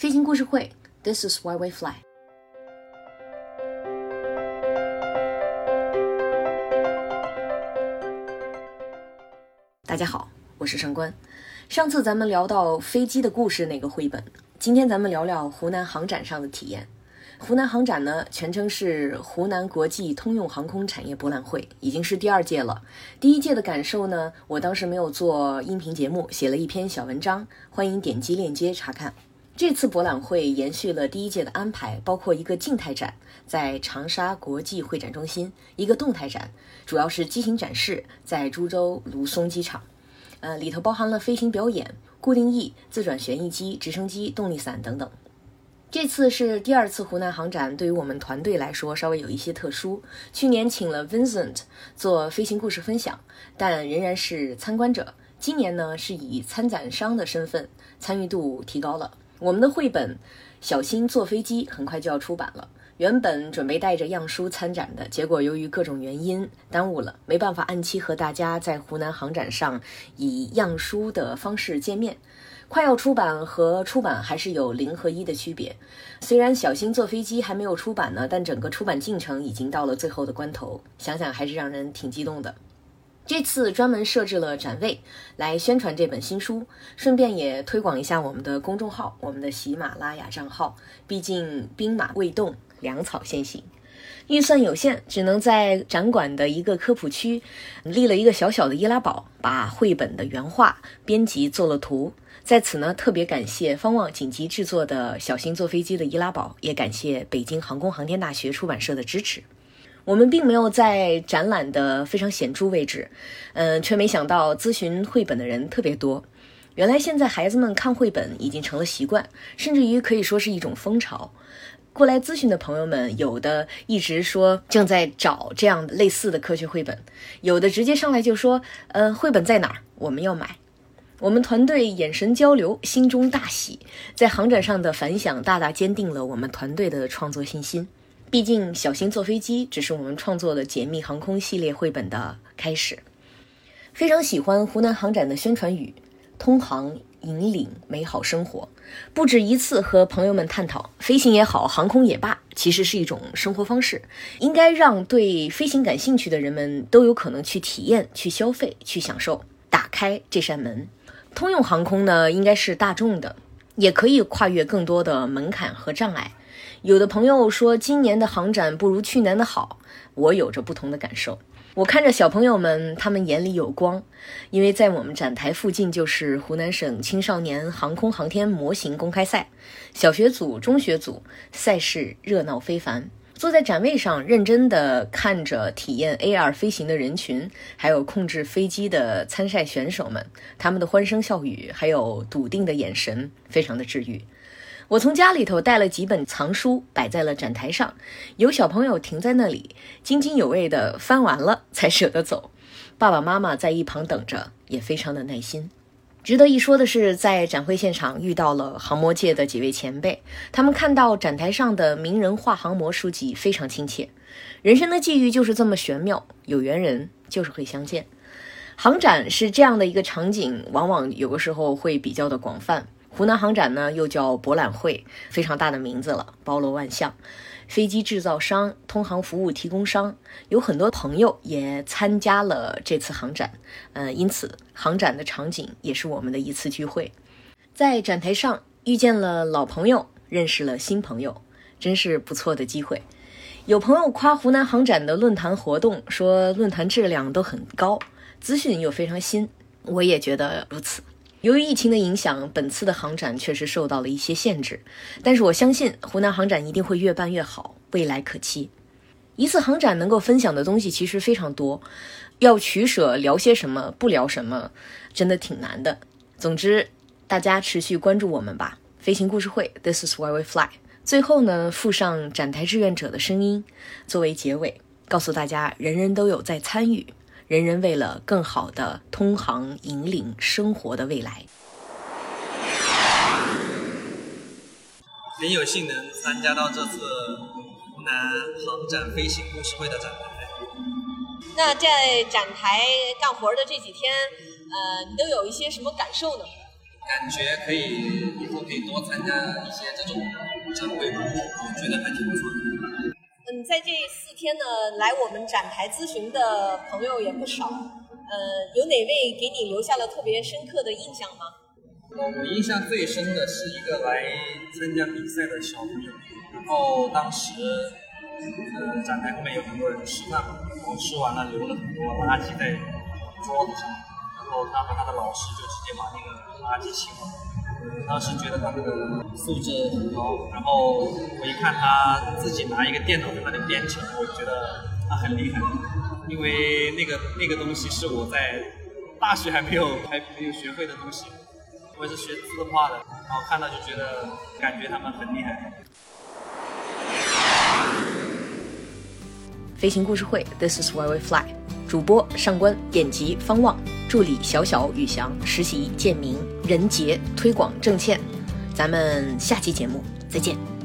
飞行故事会，This is why we fly。大家好，我是上官。上次咱们聊到飞机的故事那个绘本，今天咱们聊聊湖南航展上的体验。湖南航展呢，全称是湖南国际通用航空产业博览会，已经是第二届了。第一届的感受呢，我当时没有做音频节目，写了一篇小文章，欢迎点击链接查看。这次博览会延续了第一届的安排，包括一个静态展在长沙国际会展中心，一个动态展，主要是机型展示在株洲卢松机场。呃，里头包含了飞行表演、固定翼、自转旋翼机、直升机、动力伞等等。这次是第二次湖南航展，对于我们团队来说稍微有一些特殊。去年请了 Vincent 做飞行故事分享，但仍然是参观者。今年呢是以参展商的身份，参与度提高了。我们的绘本《小心坐飞机》很快就要出版了。原本准备带着样书参展的，结果由于各种原因耽误了，没办法按期和大家在湖南航展上以样书的方式见面。快要出版和出版还是有零和一的区别。虽然小心坐飞机还没有出版呢，但整个出版进程已经到了最后的关头，想想还是让人挺激动的。这次专门设置了展位来宣传这本新书，顺便也推广一下我们的公众号、我们的喜马拉雅账号。毕竟兵马未动，粮草先行。预算有限，只能在展馆的一个科普区立了一个小小的易拉宝，把绘本的原画编辑做了图。在此呢，特别感谢方望紧急制作的《小心坐飞机》的易拉宝，也感谢北京航空航天大学出版社的支持。我们并没有在展览的非常显著位置，嗯，却没想到咨询绘本的人特别多。原来现在孩子们看绘本已经成了习惯，甚至于可以说是一种风潮。过来咨询的朋友们，有的一直说正在找这样类似的科学绘本，有的直接上来就说：“呃，绘本在哪儿？我们要买。”我们团队眼神交流，心中大喜。在航展上的反响，大大坚定了我们团队的创作信心。毕竟，小心坐飞机只是我们创作的解密航空系列绘本的开始。非常喜欢湖南航展的宣传语：“通航引领美好生活。”不止一次和朋友们探讨，飞行也好，航空也罢，其实是一种生活方式，应该让对飞行感兴趣的人们都有可能去体验、去消费、去享受，打开这扇门。通用航空呢，应该是大众的，也可以跨越更多的门槛和障碍。有的朋友说今年的航展不如去年的好，我有着不同的感受。我看着小朋友们，他们眼里有光，因为在我们展台附近就是湖南省青少年航空航天模型公开赛，小学组、中学组赛事热闹非凡。坐在展位上，认真地看着体验 AR 飞行的人群，还有控制飞机的参赛选手们，他们的欢声笑语，还有笃定的眼神，非常的治愈。我从家里头带了几本藏书，摆在了展台上，有小朋友停在那里，津津有味地翻完了才舍得走。爸爸妈妈在一旁等着，也非常的耐心。值得一说的是，在展会现场遇到了航模界的几位前辈，他们看到展台上的名人画航模书籍，非常亲切。人生的际遇就是这么玄妙，有缘人就是会相见。航展是这样的一个场景，往往有的时候会比较的广泛。湖南航展呢，又叫博览会，非常大的名字了，包罗万象。飞机制造商、通航服务提供商有很多朋友也参加了这次航展，呃，因此航展的场景也是我们的一次聚会。在展台上遇见了老朋友，认识了新朋友，真是不错的机会。有朋友夸湖南航展的论坛活动，说论坛质量都很高，资讯又非常新，我也觉得如此。由于疫情的影响，本次的航展确实受到了一些限制，但是我相信湖南航展一定会越办越好，未来可期。一次航展能够分享的东西其实非常多，要取舍聊些什么，不聊什么，真的挺难的。总之，大家持续关注我们吧。飞行故事会，This is why we fly。最后呢，附上展台志愿者的声音作为结尾，告诉大家，人人都有在参与。人人为了更好的通航引领生活的未来。很有幸能参加到这次湖南航展飞行故事会的展台。那在展台干活的这几天，呃，你都有一些什么感受呢？感觉可以以后可以多参加一些这种展会吧，我觉得还挺不错的。在这四天呢，来我们展台咨询的朋友也不少。呃，有哪位给你留下了特别深刻的印象吗？我印象最深的是一个来参加比赛的小朋友，然后当时呃展台后面有很多人吃饭嘛，然后吃完了留了很多垃圾在桌子上，然后他和他的老师就直接把那个垃圾清了。当时觉得他们的素质很高，然后我一看他自己拿一个电脑在那里编程，我觉得他很厉害，因为那个那个东西是我在大学还没有还没有学会的东西，我是学字画的，然后看到就觉得感觉他们很厉害。飞行故事会，This is why we fly。主播上官，典辑方望，助理小小宇翔，实习建明，任杰推广郑倩。咱们下期节目再见。